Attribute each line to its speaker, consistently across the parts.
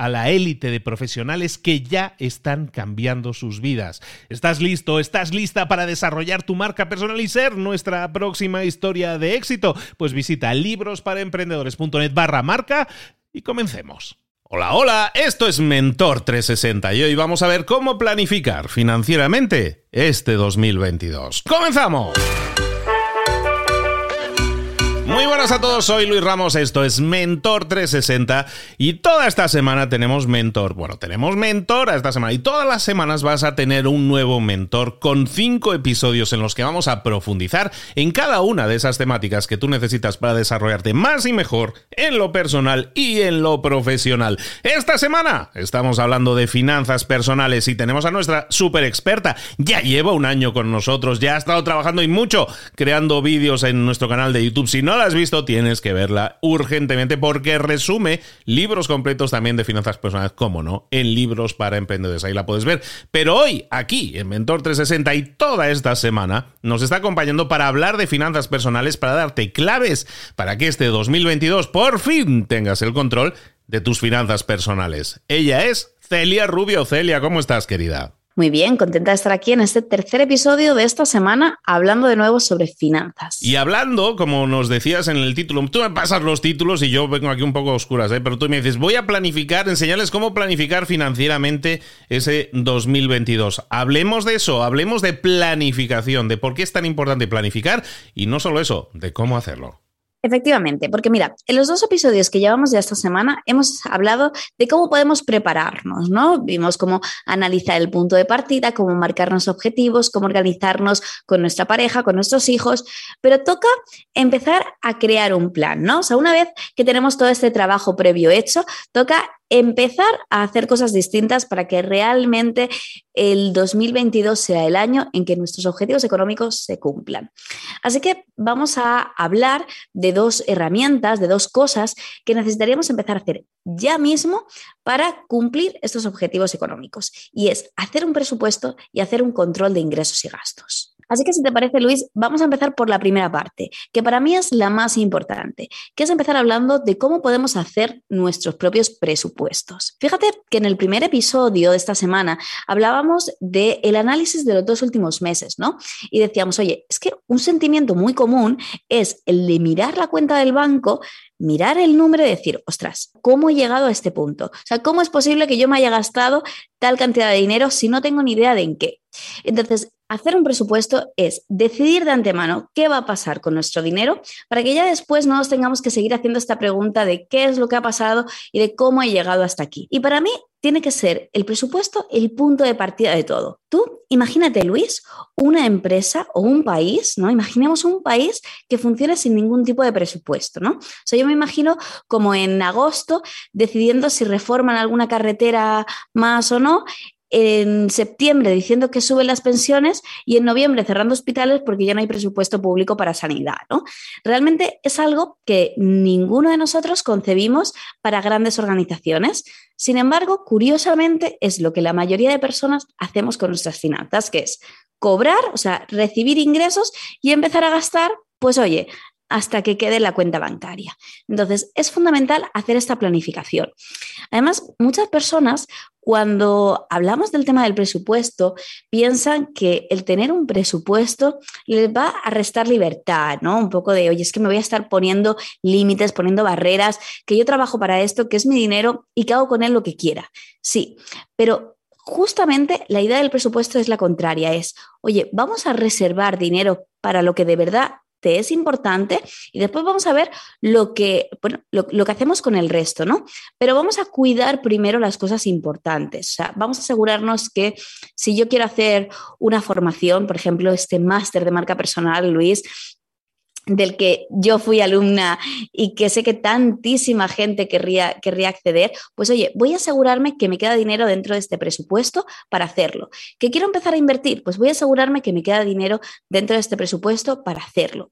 Speaker 1: a la élite de profesionales que ya están cambiando sus vidas. ¿Estás listo? ¿Estás lista para desarrollar tu marca personal y ser nuestra próxima historia de éxito? Pues visita librosparaemprendedores.net barra marca y comencemos. Hola, hola, esto es Mentor 360 y hoy vamos a ver cómo planificar financieramente este 2022. ¡Comenzamos! Muy buenas a todos, soy Luis Ramos, esto es Mentor 360 y toda esta semana tenemos mentor. Bueno, tenemos mentor esta semana y todas las semanas vas a tener un nuevo mentor con cinco episodios en los que vamos a profundizar en cada una de esas temáticas que tú necesitas para desarrollarte más y mejor en lo personal y en lo profesional. Esta semana estamos hablando de finanzas personales y tenemos a nuestra super experta. Ya lleva un año con nosotros, ya ha estado trabajando y mucho creando vídeos en nuestro canal de YouTube. Si no has visto, tienes que verla urgentemente porque resume libros completos también de finanzas personales, como no, en libros para emprendedores. Ahí la puedes ver. Pero hoy, aquí, en Mentor 360 y toda esta semana, nos está acompañando para hablar de finanzas personales, para darte claves para que este 2022 por fin tengas el control de tus finanzas personales. Ella es Celia Rubio. Celia, ¿cómo estás, querida?
Speaker 2: Muy bien, contenta de estar aquí en este tercer episodio de esta semana hablando de nuevo sobre finanzas.
Speaker 1: Y hablando, como nos decías en el título, tú me pasas los títulos y yo vengo aquí un poco oscuras, ¿eh? pero tú me dices, voy a planificar, enseñarles cómo planificar financieramente ese 2022. Hablemos de eso, hablemos de planificación, de por qué es tan importante planificar y no solo eso, de cómo hacerlo.
Speaker 2: Efectivamente, porque mira, en los dos episodios que llevamos de esta semana hemos hablado de cómo podemos prepararnos, ¿no? Vimos cómo analizar el punto de partida, cómo marcarnos objetivos, cómo organizarnos con nuestra pareja, con nuestros hijos, pero toca empezar a crear un plan, ¿no? O sea, una vez que tenemos todo este trabajo previo hecho, toca empezar a hacer cosas distintas para que realmente el 2022 sea el año en que nuestros objetivos económicos se cumplan. Así que vamos a hablar de dos herramientas, de dos cosas que necesitaríamos empezar a hacer ya mismo para cumplir estos objetivos económicos. Y es hacer un presupuesto y hacer un control de ingresos y gastos. Así que si te parece, Luis, vamos a empezar por la primera parte, que para mí es la más importante, que es empezar hablando de cómo podemos hacer nuestros propios presupuestos. Fíjate que en el primer episodio de esta semana hablábamos del el análisis de los dos últimos meses, ¿no? Y decíamos, oye, es que un sentimiento muy común es el de mirar la cuenta del banco mirar el número y decir, ostras, ¿cómo he llegado a este punto? O sea, ¿cómo es posible que yo me haya gastado tal cantidad de dinero si no tengo ni idea de en qué? Entonces, hacer un presupuesto es decidir de antemano qué va a pasar con nuestro dinero para que ya después no nos tengamos que seguir haciendo esta pregunta de qué es lo que ha pasado y de cómo he llegado hasta aquí. Y para mí tiene que ser el presupuesto el punto de partida de todo. Tú imagínate, Luis, una empresa o un país, ¿no? Imaginemos un país que funcione sin ningún tipo de presupuesto, ¿no? O sea, yo me imagino como en agosto decidiendo si reforman alguna carretera más o no en septiembre diciendo que suben las pensiones y en noviembre cerrando hospitales porque ya no hay presupuesto público para sanidad. ¿no? Realmente es algo que ninguno de nosotros concebimos para grandes organizaciones. Sin embargo, curiosamente es lo que la mayoría de personas hacemos con nuestras finanzas, que es cobrar, o sea, recibir ingresos y empezar a gastar, pues oye, hasta que quede la cuenta bancaria. Entonces, es fundamental hacer esta planificación. Además, muchas personas cuando hablamos del tema del presupuesto, piensan que el tener un presupuesto les va a restar libertad, ¿no? Un poco de, oye, es que me voy a estar poniendo límites, poniendo barreras, que yo trabajo para esto, que es mi dinero y que hago con él lo que quiera. Sí, pero justamente la idea del presupuesto es la contraria, es, oye, vamos a reservar dinero para lo que de verdad te es importante y después vamos a ver lo que, bueno, lo, que hacemos con el resto, ¿no? Pero vamos a cuidar primero las cosas importantes. O sea, vamos a asegurarnos que si yo quiero hacer una formación, por ejemplo, este máster de marca personal, Luis, del que yo fui alumna y que sé que tantísima gente querría, querría acceder, pues oye, voy a asegurarme que me queda dinero dentro de este presupuesto para hacerlo. ¿Que quiero empezar a invertir? Pues voy a asegurarme que me queda dinero dentro de este presupuesto para hacerlo.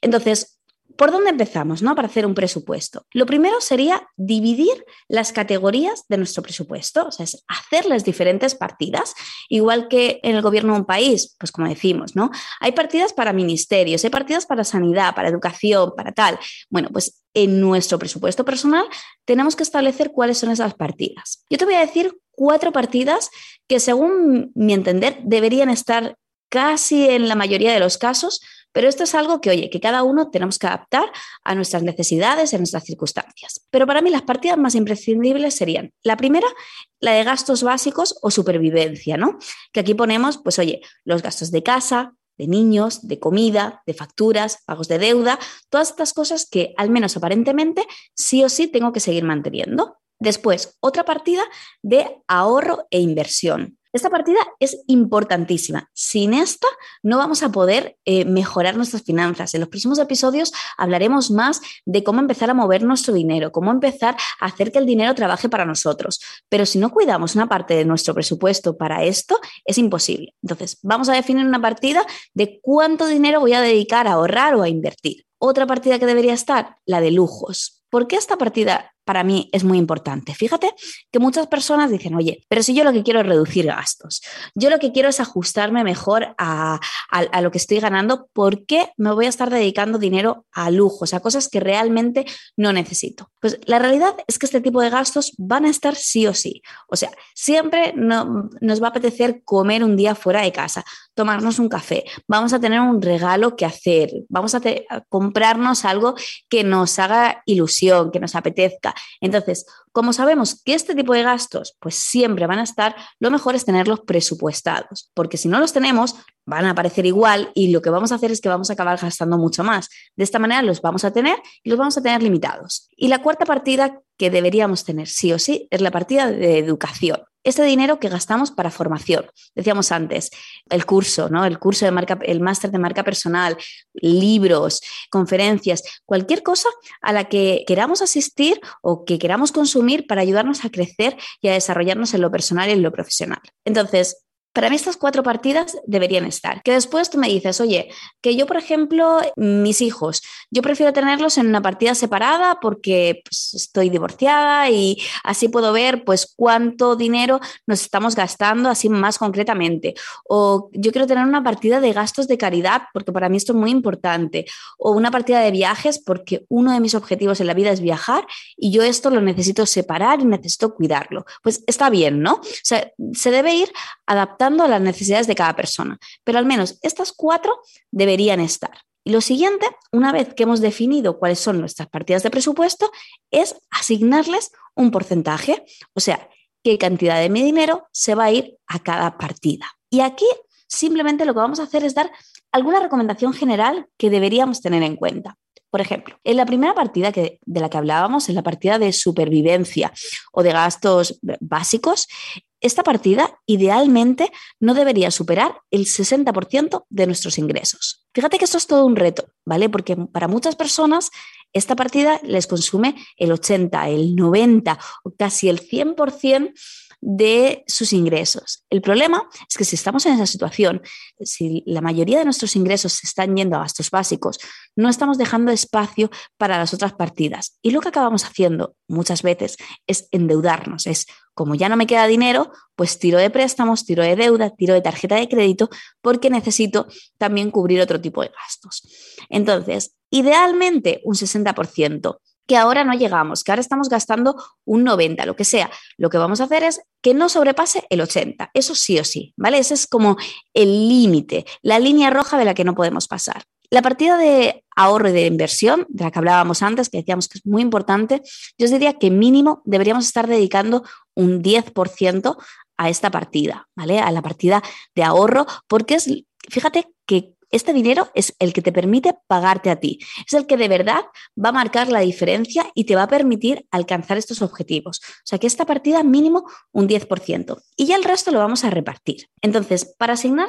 Speaker 2: Entonces, ¿Por dónde empezamos ¿no? para hacer un presupuesto? Lo primero sería dividir las categorías de nuestro presupuesto, o sea, es hacer las diferentes partidas, igual que en el gobierno de un país, pues como decimos, ¿no? Hay partidas para ministerios, hay partidas para sanidad, para educación, para tal. Bueno, pues en nuestro presupuesto personal tenemos que establecer cuáles son esas partidas. Yo te voy a decir cuatro partidas que según mi entender deberían estar casi en la mayoría de los casos pero esto es algo que, oye, que cada uno tenemos que adaptar a nuestras necesidades, a nuestras circunstancias. Pero para mí las partidas más imprescindibles serían, la primera, la de gastos básicos o supervivencia, ¿no? Que aquí ponemos, pues, oye, los gastos de casa, de niños, de comida, de facturas, pagos de deuda, todas estas cosas que al menos aparentemente sí o sí tengo que seguir manteniendo. Después, otra partida de ahorro e inversión. Esta partida es importantísima. Sin esta no vamos a poder eh, mejorar nuestras finanzas. En los próximos episodios hablaremos más de cómo empezar a mover nuestro dinero, cómo empezar a hacer que el dinero trabaje para nosotros. Pero si no cuidamos una parte de nuestro presupuesto para esto, es imposible. Entonces, vamos a definir una partida de cuánto dinero voy a dedicar a ahorrar o a invertir. Otra partida que debería estar, la de lujos. ¿Por qué esta partida para mí es muy importante. Fíjate que muchas personas dicen, oye, pero si yo lo que quiero es reducir gastos, yo lo que quiero es ajustarme mejor a, lo que estoy ganando, ¿por qué me voy a estar dedicando dinero a lujos, a cosas que realmente no necesito? Pues la realidad es que este tipo de gastos van a estar sí o sí. O sea, siempre no, nos va a apetecer comer un día fuera de casa, tomarnos un café, vamos a tener un regalo que hacer, vamos a comprarnos algo que nos haga ilusión, que nos apetezca. Entonces, como sabemos que este tipo de gastos pues siempre van a estar, lo mejor es tenerlos presupuestados, porque si no los tenemos, van a aparecer igual y lo que vamos a hacer es que vamos a acabar gastando mucho más. De esta manera los vamos a tener y los vamos a tener limitados. Y la cuarta partida que deberíamos tener sí o sí es la partida de educación este dinero que gastamos para formación. Decíamos antes, el curso, ¿no? El curso de marca, el máster de marca personal, libros, conferencias, cualquier cosa a la que queramos asistir o que queramos consumir para ayudarnos a crecer y a desarrollarnos en lo personal y en lo profesional. Entonces, para mí estas cuatro partidas deberían estar. Que después tú me dices, oye, que yo, por ejemplo, mis hijos, yo prefiero tenerlos en una partida separada porque pues, estoy divorciada y así puedo ver pues cuánto dinero nos estamos gastando así más concretamente. O yo quiero tener una partida de gastos de caridad porque para mí esto es muy importante. O una partida de viajes porque uno de mis objetivos en la vida es viajar y yo esto lo necesito separar y necesito cuidarlo. Pues está bien, ¿no? O sea, se debe ir adaptando a las necesidades de cada persona. Pero al menos estas cuatro deberían estar. Y lo siguiente, una vez que hemos definido cuáles son nuestras partidas de presupuesto, es asignarles un porcentaje, o sea, qué cantidad de mi dinero se va a ir a cada partida. Y aquí simplemente lo que vamos a hacer es dar alguna recomendación general que deberíamos tener en cuenta. Por ejemplo, en la primera partida que, de la que hablábamos, en la partida de supervivencia o de gastos básicos, esta partida idealmente no debería superar el 60% de nuestros ingresos. Fíjate que esto es todo un reto, ¿vale? Porque para muchas personas esta partida les consume el 80, el 90 o casi el 100% de sus ingresos. El problema es que si estamos en esa situación, si la mayoría de nuestros ingresos se están yendo a gastos básicos, no estamos dejando espacio para las otras partidas. Y lo que acabamos haciendo muchas veces es endeudarnos, es como ya no me queda dinero, pues tiro de préstamos, tiro de deuda, tiro de tarjeta de crédito, porque necesito también cubrir otro tipo de gastos. Entonces, idealmente un 60%, que ahora no llegamos, que ahora estamos gastando un 90, lo que sea. Lo que vamos a hacer es que no sobrepase el 80, eso sí o sí, ¿vale? Ese es como el límite, la línea roja de la que no podemos pasar. La partida de ahorro y de inversión, de la que hablábamos antes, que decíamos que es muy importante, yo os diría que mínimo deberíamos estar dedicando un 10% a esta partida, ¿vale? A la partida de ahorro, porque es, fíjate que este dinero es el que te permite pagarte a ti, es el que de verdad va a marcar la diferencia y te va a permitir alcanzar estos objetivos. O sea que esta partida mínimo un 10% y ya el resto lo vamos a repartir. Entonces, para asignar,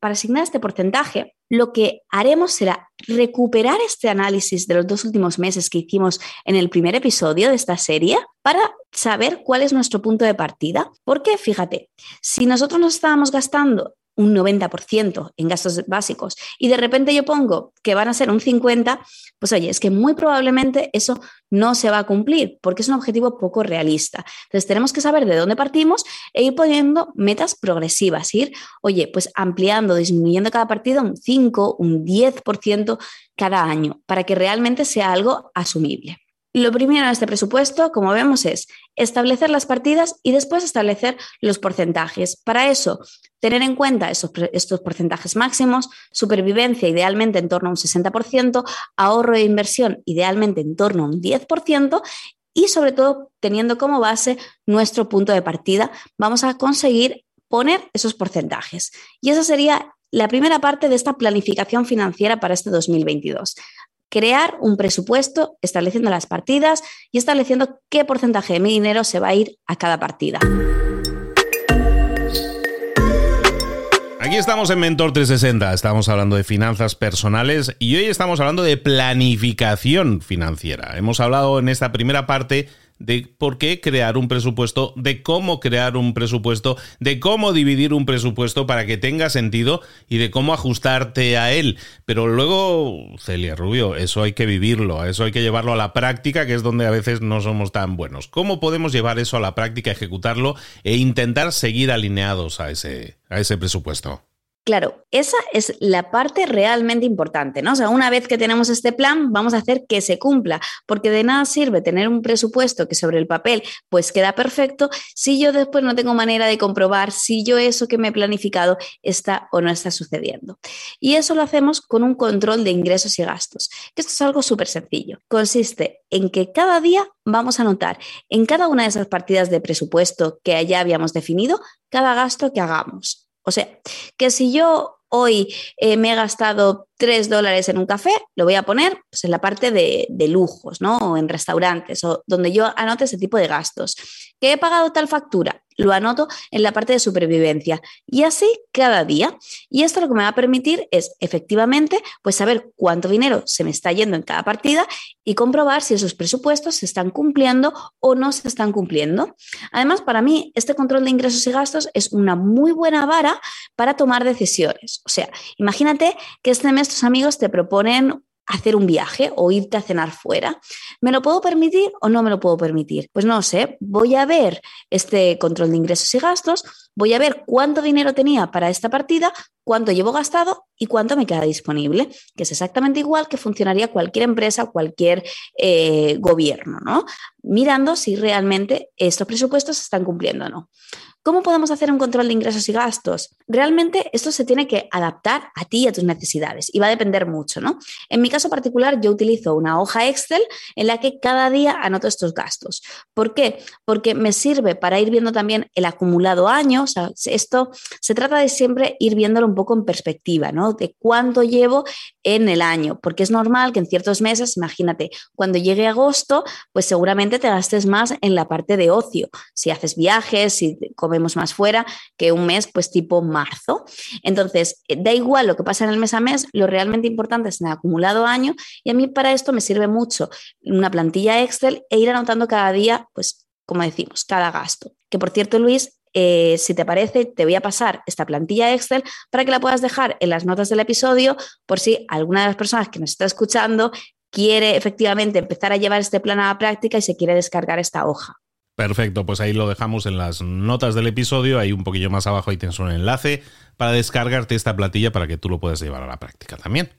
Speaker 2: para asignar este porcentaje, lo que haremos será recuperar este análisis de los dos últimos meses que hicimos en el primer episodio de esta serie para saber cuál es nuestro punto de partida. Porque fíjate, si nosotros nos estábamos gastando un 90% en gastos básicos y de repente yo pongo que van a ser un 50%, pues oye, es que muy probablemente eso no se va a cumplir porque es un objetivo poco realista. Entonces tenemos que saber de dónde partimos e ir poniendo metas progresivas, ir, oye, pues ampliando, disminuyendo cada partido un 5, un 10% cada año para que realmente sea algo asumible. Lo primero en este presupuesto, como vemos, es establecer las partidas y después establecer los porcentajes. Para eso, tener en cuenta estos porcentajes máximos, supervivencia idealmente en torno a un 60%, ahorro e inversión idealmente en torno a un 10% y sobre todo teniendo como base nuestro punto de partida, vamos a conseguir poner esos porcentajes. Y esa sería la primera parte de esta planificación financiera para este 2022 crear un presupuesto estableciendo las partidas y estableciendo qué porcentaje de mi dinero se va a ir a cada partida.
Speaker 1: Aquí estamos en Mentor 360, estamos hablando de finanzas personales y hoy estamos hablando de planificación financiera. Hemos hablado en esta primera parte de por qué crear un presupuesto, de cómo crear un presupuesto, de cómo dividir un presupuesto para que tenga sentido y de cómo ajustarte a él. Pero luego, Celia Rubio, eso hay que vivirlo, eso hay que llevarlo a la práctica, que es donde a veces no somos tan buenos. ¿Cómo podemos llevar eso a la práctica, ejecutarlo e intentar seguir alineados a ese, a ese presupuesto?
Speaker 2: Claro, esa es la parte realmente importante, ¿no? O sea, una vez que tenemos este plan, vamos a hacer que se cumpla, porque de nada sirve tener un presupuesto que sobre el papel pues queda perfecto si yo después no tengo manera de comprobar si yo eso que me he planificado está o no está sucediendo. Y eso lo hacemos con un control de ingresos y gastos, esto es algo súper sencillo. Consiste en que cada día vamos a anotar en cada una de esas partidas de presupuesto que ya habíamos definido, cada gasto que hagamos. O sea, que si yo hoy eh, me he gastado 3 dólares en un café, lo voy a poner pues, en la parte de, de, lujos, ¿no? O en restaurantes, o donde yo anote ese tipo de gastos. ¿Que he pagado tal factura? Lo anoto en la parte de supervivencia. Y así cada día. Y esto lo que me va a permitir es efectivamente pues saber cuánto dinero se me está yendo en cada partida y comprobar si esos presupuestos se están cumpliendo o no se están cumpliendo. Además, para mí, este control de ingresos y gastos es una muy buena vara para tomar decisiones. O sea, imagínate que este mes tus amigos te proponen hacer un viaje o irte a cenar fuera. ¿Me lo puedo permitir o no me lo puedo permitir? Pues no sé, voy a ver este control de ingresos y gastos, voy a ver cuánto dinero tenía para esta partida, cuánto llevo gastado y cuánto me queda disponible, que es exactamente igual que funcionaría cualquier empresa, cualquier eh, gobierno, ¿no? Mirando si realmente estos presupuestos se están cumpliendo o no. ¿Cómo podemos hacer un control de ingresos y gastos? Realmente esto se tiene que adaptar a ti y a tus necesidades y va a depender mucho, ¿no? En mi caso particular, yo utilizo una hoja Excel en la que cada día anoto estos gastos. ¿Por qué? Porque me sirve para ir viendo también el acumulado año. O sea, esto se trata de siempre ir viéndolo un poco en perspectiva, ¿no? De cuánto llevo en el año, porque es normal que en ciertos meses, imagínate, cuando llegue agosto, pues seguramente te gastes más en la parte de ocio. Si haces viajes, si comes vemos más fuera que un mes pues tipo marzo. Entonces, eh, da igual lo que pasa en el mes a mes, lo realmente importante es en el acumulado año y a mí para esto me sirve mucho una plantilla Excel e ir anotando cada día pues como decimos, cada gasto. Que por cierto, Luis, eh, si te parece, te voy a pasar esta plantilla Excel para que la puedas dejar en las notas del episodio por si alguna de las personas que nos está escuchando quiere efectivamente empezar a llevar este plan a la práctica y se quiere descargar esta hoja.
Speaker 1: Perfecto, pues ahí lo dejamos en las notas del episodio, ahí un poquillo más abajo ahí tienes un enlace para descargarte esta plantilla para que tú lo puedas llevar a la práctica también.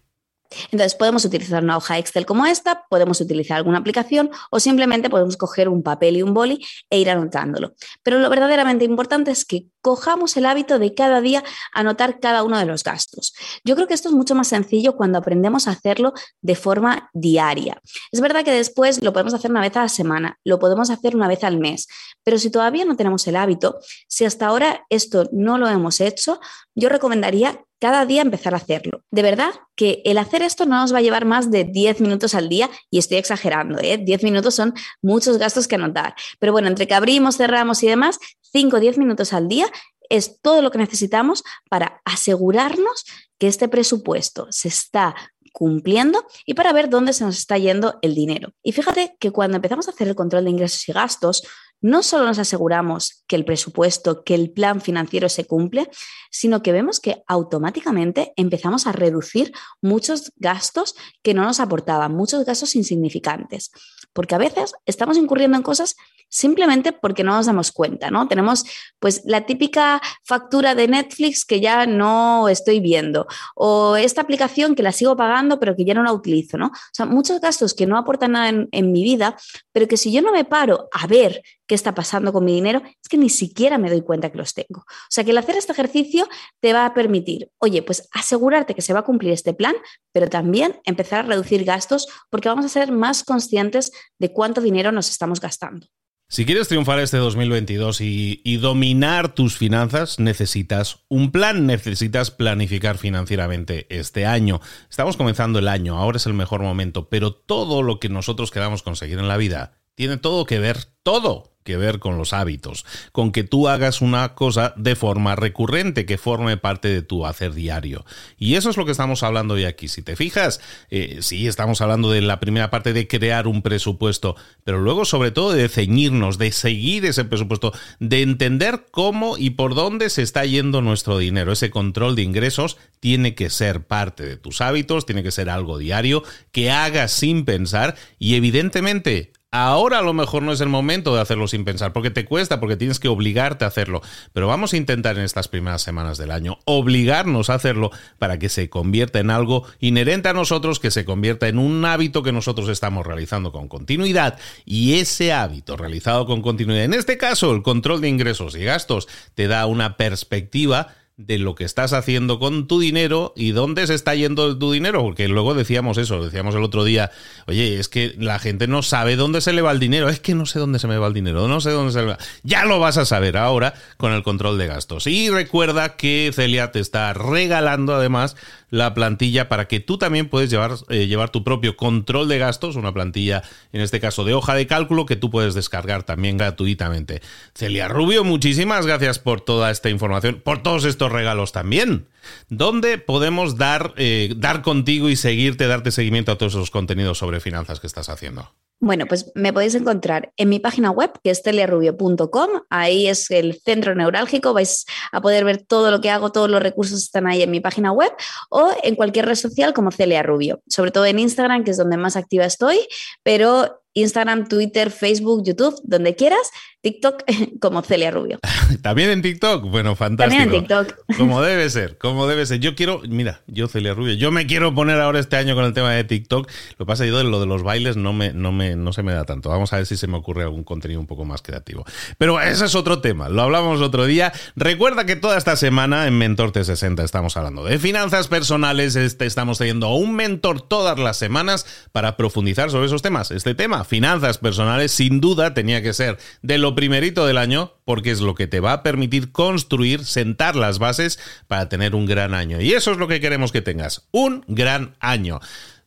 Speaker 2: Entonces podemos utilizar una hoja Excel como esta, podemos utilizar alguna aplicación o simplemente podemos coger un papel y un boli e ir anotándolo. Pero lo verdaderamente importante es que cojamos el hábito de cada día anotar cada uno de los gastos. Yo creo que esto es mucho más sencillo cuando aprendemos a hacerlo de forma diaria. Es verdad que después lo podemos hacer una vez a la semana, lo podemos hacer una vez al mes, pero si todavía no tenemos el hábito, si hasta ahora esto no lo hemos hecho, yo recomendaría cada día empezar a hacerlo. De verdad que el hacer esto no nos va a llevar más de 10 minutos al día y estoy exagerando, ¿eh? 10 minutos son muchos gastos que anotar. Pero bueno, entre que abrimos, cerramos y demás, 5 o 10 minutos al día es todo lo que necesitamos para asegurarnos que este presupuesto se está cumpliendo y para ver dónde se nos está yendo el dinero. Y fíjate que cuando empezamos a hacer el control de ingresos y gastos, no solo nos aseguramos que el presupuesto, que el plan financiero se cumple, sino que vemos que automáticamente empezamos a reducir muchos gastos que no nos aportaban, muchos gastos insignificantes. Porque a veces estamos incurriendo en cosas simplemente porque no nos damos cuenta, ¿no? Tenemos pues la típica factura de Netflix que ya no estoy viendo o esta aplicación que la sigo pagando pero que ya no la utilizo, ¿no? O sea, muchos gastos que no aportan nada en, en mi vida, pero que si yo no me paro a ver qué está pasando con mi dinero, es que ni siquiera me doy cuenta que los tengo. O sea que el hacer este ejercicio te va a permitir, oye, pues asegurarte que se va a cumplir este plan, pero también empezar a reducir gastos porque vamos a ser más conscientes de cuánto dinero nos estamos gastando.
Speaker 1: Si quieres triunfar este 2022 y, y, dominar tus finanzas, necesitas un plan, necesitas planificar financieramente este año. Estamos comenzando el año, ahora es el mejor momento, pero todo lo que nosotros queramos conseguir en la vida tiene todo que ver, todo que ver con los hábitos, con que tú hagas una cosa de forma recurrente, que forme parte de tu hacer diario. Y eso es lo que estamos hablando hoy aquí. Si te fijas, eh, sí, estamos hablando de la primera parte de crear un presupuesto, pero luego sobre todo de ceñirnos, de seguir ese presupuesto, de entender cómo y por dónde se está yendo nuestro dinero. Ese control de ingresos tiene que ser parte de tus hábitos, tiene que ser algo diario, que hagas sin pensar y evidentemente Ahora a lo mejor no es el momento de hacerlo sin pensar, porque te cuesta, porque tienes que obligarte a hacerlo. Pero vamos a intentar en estas primeras semanas del año obligarnos a hacerlo para que se convierta en algo inherente a nosotros, que se convierta en un hábito que nosotros estamos realizando con continuidad. Y ese hábito realizado con continuidad, en este caso el control de ingresos y gastos, te da una perspectiva de lo que estás haciendo con tu dinero y dónde se está yendo tu dinero, porque luego decíamos eso, decíamos el otro día, oye, es que la gente no sabe dónde se le va el dinero, es que no sé dónde se me va el dinero, no sé dónde se le va. Ya lo vas a saber ahora con el control de gastos. Y recuerda que Celia te está regalando además la plantilla para que tú también puedes llevar, eh, llevar tu propio control de gastos, una plantilla en este caso de hoja de cálculo que tú puedes descargar también gratuitamente. Celia Rubio, muchísimas gracias por toda esta información, por todos estos regalos también. ¿Dónde podemos dar, eh, dar contigo y seguirte, darte seguimiento a todos esos contenidos sobre finanzas que estás haciendo?
Speaker 2: Bueno, pues me podéis encontrar en mi página web, que es teliarubio.com. Ahí es el centro neurálgico. Vais a poder ver todo lo que hago, todos los recursos están ahí en mi página web o en cualquier red social como Celia Rubio. Sobre todo en Instagram, que es donde más activa estoy, pero Instagram, Twitter, Facebook, YouTube, donde quieras, TikTok como Celia Rubio.
Speaker 1: También en TikTok, bueno, fantástico.
Speaker 2: También en TikTok.
Speaker 1: Como debe ser, como debe ser. Yo quiero, mira, yo Celia Rubio, yo me quiero poner ahora este año con el tema de TikTok. Lo que pasa es que lo de los bailes no me, no me, no se me da tanto. Vamos a ver si se me ocurre algún contenido un poco más creativo. Pero ese es otro tema, lo hablamos otro día. Recuerda que toda esta semana en Mentor T60 estamos hablando de finanzas personales. Este, estamos teniendo un mentor todas las semanas para profundizar sobre esos temas. Este tema finanzas personales, sin duda tenía que ser de lo primerito del año, porque es lo que te va a permitir construir, sentar las bases para tener un gran año. Y eso es lo que queremos que tengas, un gran año.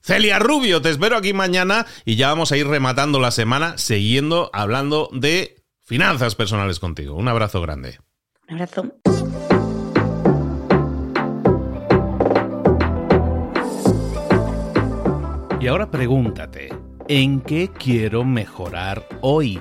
Speaker 1: Celia Rubio, te espero aquí mañana y ya vamos a ir rematando la semana siguiendo hablando de finanzas personales contigo. Un abrazo grande.
Speaker 2: Un abrazo.
Speaker 1: Y ahora pregúntate, ¿en qué quiero mejorar hoy?